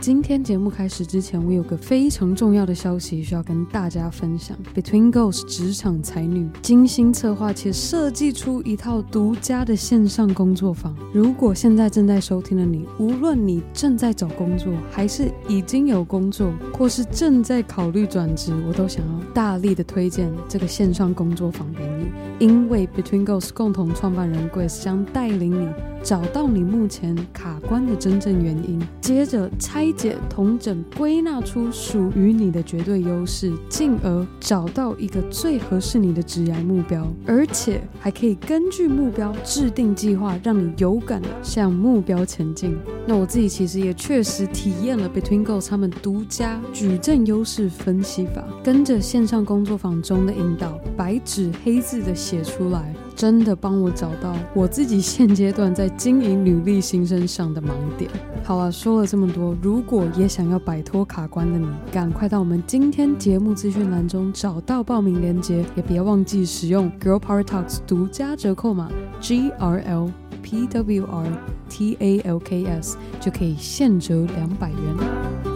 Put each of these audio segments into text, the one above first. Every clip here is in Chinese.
今天节目开始之前，我有个非常重要的消息需要跟大家分享。Between Ghosts 职场才女精心策划且设计出一套独家的线上工作坊。如果现在正在收听的你，无论你正在找工作，还是已经有工作，或是正在考虑转职，我都想要大力的推荐这个线上工作坊给你。因为 Between Ghosts 共同创办人 Grace 将带领你找到你目前卡关的真正原因，接着拆。理解、同整、归纳出属于你的绝对优势，进而找到一个最合适你的职业目标，而且还可以根据目标制定计划，让你有感的向目标前进。那我自己其实也确实体验了 Between Goals 他们独家矩阵优势分析法，跟着线上工作坊中的引导，白纸黑字的写出来。真的帮我找到我自己现阶段在经营女力新生上的盲点。好了，说了这么多，如果也想要摆脱卡关的你，赶快到我们今天节目资讯栏中找到报名链接，也别忘记使用 Girl Power Talks 独家折扣码 G R L P W R T A L K S，就可以现折两百元。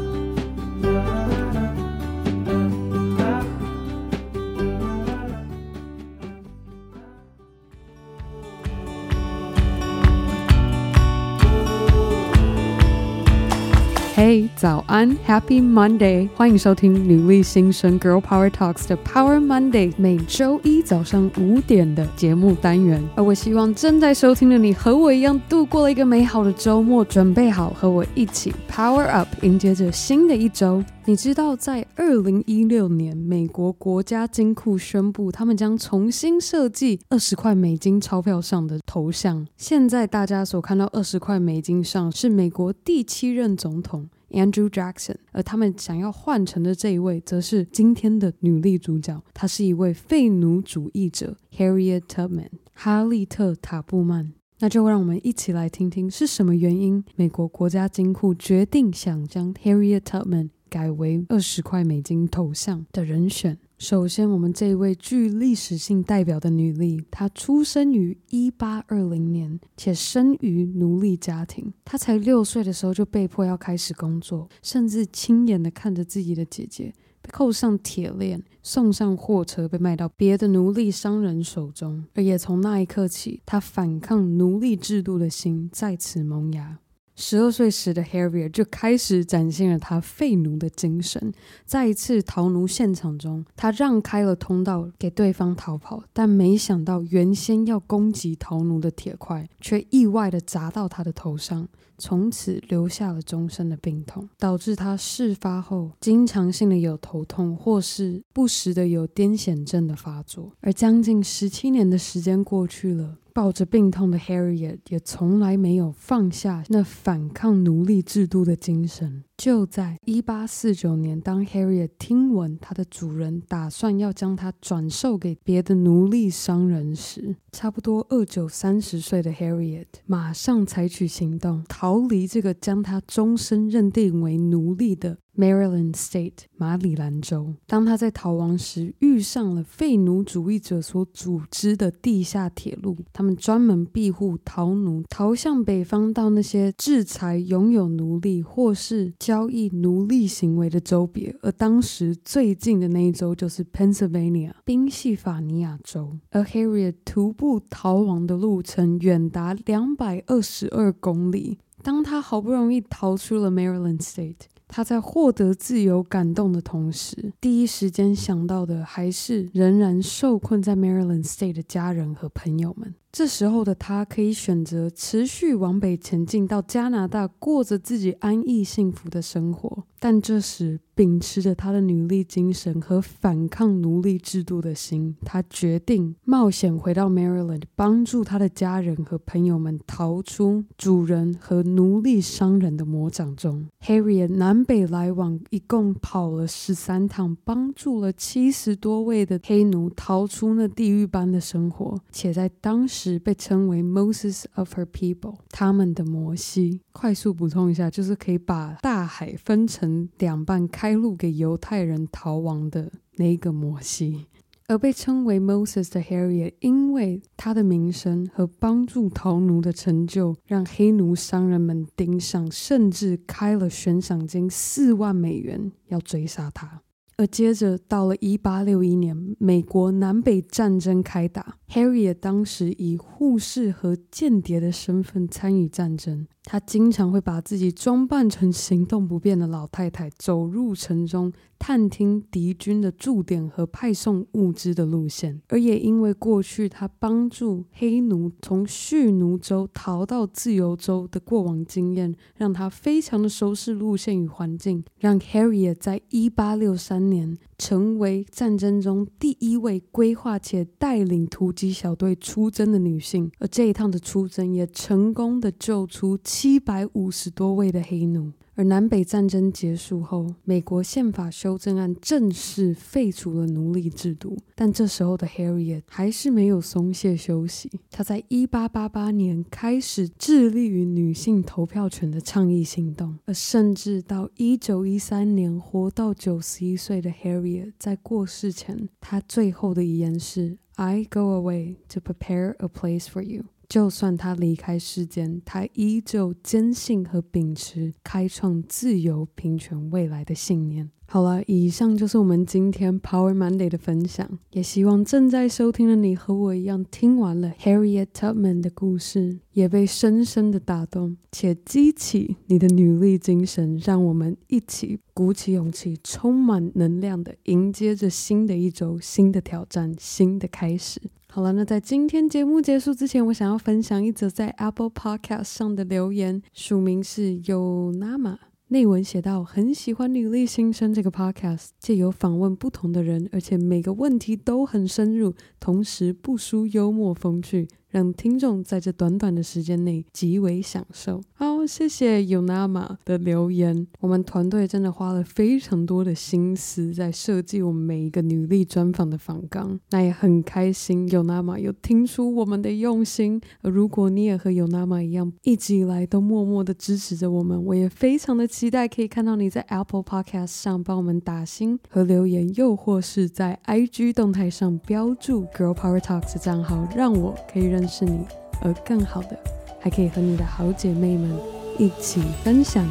Hey，，早安，Happy Monday！欢迎收听女力新生 Girl Power Talks 的 Power Monday，每周一早上五点的节目单元。而我希望正在收听的你和我一样度过了一个美好的周末，准备好和我一起 Power Up，迎接着新的一周。你知道，在二零一六年，美国国家金库宣布，他们将重新设计二十块美金钞票上的头像。现在大家所看到二十块美金上是美国第七任总统 Andrew Jackson，而他们想要换成的这一位，则是今天的女力主角，她是一位废奴主义者 Harriet Tubman，哈利特·塔布曼。那就让我们一起来听听是什么原因，美国国家金库决定想将 Harriet Tubman 改为二十块美金头像的人选。首先，我们这位具历史性代表的女力，她出生于一八二零年，且生于奴隶家庭。她才六岁的时候就被迫要开始工作，甚至亲眼的看着自己的姐姐被扣上铁链，送上货车，被卖到别的奴隶商人手中。而也从那一刻起，她反抗奴隶制度的心再次萌芽。十二岁时的 Harrier 就开始展现了他废奴的精神。在一次逃奴现场中，他让开了通道给对方逃跑，但没想到原先要攻击逃奴的铁块却意外地砸到他的头上，从此留下了终身的病痛，导致他事发后经常性的有头痛，或是不时的有癫痫症的发作。而将近十七年的时间过去了。抱着病痛的 Harriet 也从来没有放下那反抗奴隶制度的精神。就在一八四九年，当 Harriet 听闻他的主人打算要将他转售给别的奴隶商人时，差不多二九三十岁的 Harriet 马上采取行动，逃离这个将他终身认定为奴隶的 Maryland State 马里兰州。当他在逃亡时，遇上了废奴主义者所组织的地下铁路，他们专门庇护逃奴逃向北方，到那些制裁拥有奴隶或是交易奴隶行为的州别，而当时最近的那一州就是 Pennsylvania 宾夕法尼亚州。而 Harriet 徒步逃亡的路程远达两百二十二公里。当他好不容易逃出了 Maryland State，他在获得自由感动的同时，第一时间想到的还是仍然受困在 Maryland State 的家人和朋友们。这时候的他可以选择持续往北前进，到加拿大过着自己安逸幸福的生活。但这时，秉持着他的女力精神和反抗奴隶制度的心，他决定冒险回到 Maryland，帮助他的家人和朋友们逃出主人和奴隶商人的魔掌中。Harriet 南北来往，一共跑了十三趟，帮助了七十多位的黑奴逃出那地狱般的生活，且在当时。被称为 Moses of her people，他们的摩西。快速补充一下，就是可以把大海分成两半，开路给犹太人逃亡的那个摩西。而被称为 Moses 的 Harriet，因为他的名声和帮助逃奴的成就，让黑奴商人们盯上，甚至开了悬赏金四万美元要追杀他。而接着到了一八六一年，美国南北战争开打，Harriet 当时以护士和间谍的身份参与战争。她经常会把自己装扮成行动不便的老太太，走入城中，探听敌军的驻点和派送物资的路线。而也因为过去他帮助黑奴从蓄奴州逃到自由州的过往经验，让他非常的熟悉路线与环境，让 Harriet 在一八六三年成为战争中第一位规划且带领突击小队出征的女性。而这一趟的出征也成功的救出。七百五十多位的黑奴，而南北战争结束后，美国宪法修正案正式废除了奴隶制度。但这时候的 Harriet 还是没有松懈休息，她在一八八八年开始致力于女性投票权的倡议行动，而甚至到一九一三年活到九十一岁的 Harriet 在过世前，她最后的遗言是：“I go away to prepare a place for you。”就算他离开世间，他依旧坚信和秉持开创自由平权未来的信念。好了，以上就是我们今天 Power Monday 的分享。也希望正在收听的你和我一样，听完了 Harriet Tubman 的故事，也被深深的打动，且激起你的努力精神。让我们一起鼓起勇气，充满能量的迎接着新的一周、新的挑战、新的开始。好了，那在今天节目结束之前，我想要分享一则在 Apple Podcast 上的留言，署名是 Yonama。内文写道：很喜欢《女力新生》这个 Podcast，借由访问不同的人，而且每个问题都很深入，同时不输幽默风趣。让听众在这短短的时间内极为享受。好，谢谢 Yonama 的留言。我们团队真的花了非常多的心思在设计我们每一个女力专访的访纲。那也很开心，Yonama 有听出我们的用心。而如果你也和 Yonama 一样，一直以来都默默的支持着我们，我也非常的期待可以看到你在 Apple Podcast 上帮我们打星和留言，又或是在 IG 动态上标注 Girl Power Talks 的账号，让我可以认。认识你，而更好的，还可以和你的好姐妹们一起分享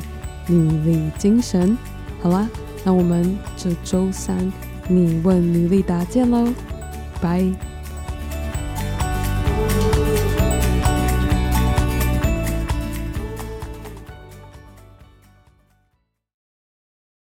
努力精神。好啦，那我们这周三你问努力答见喽，拜。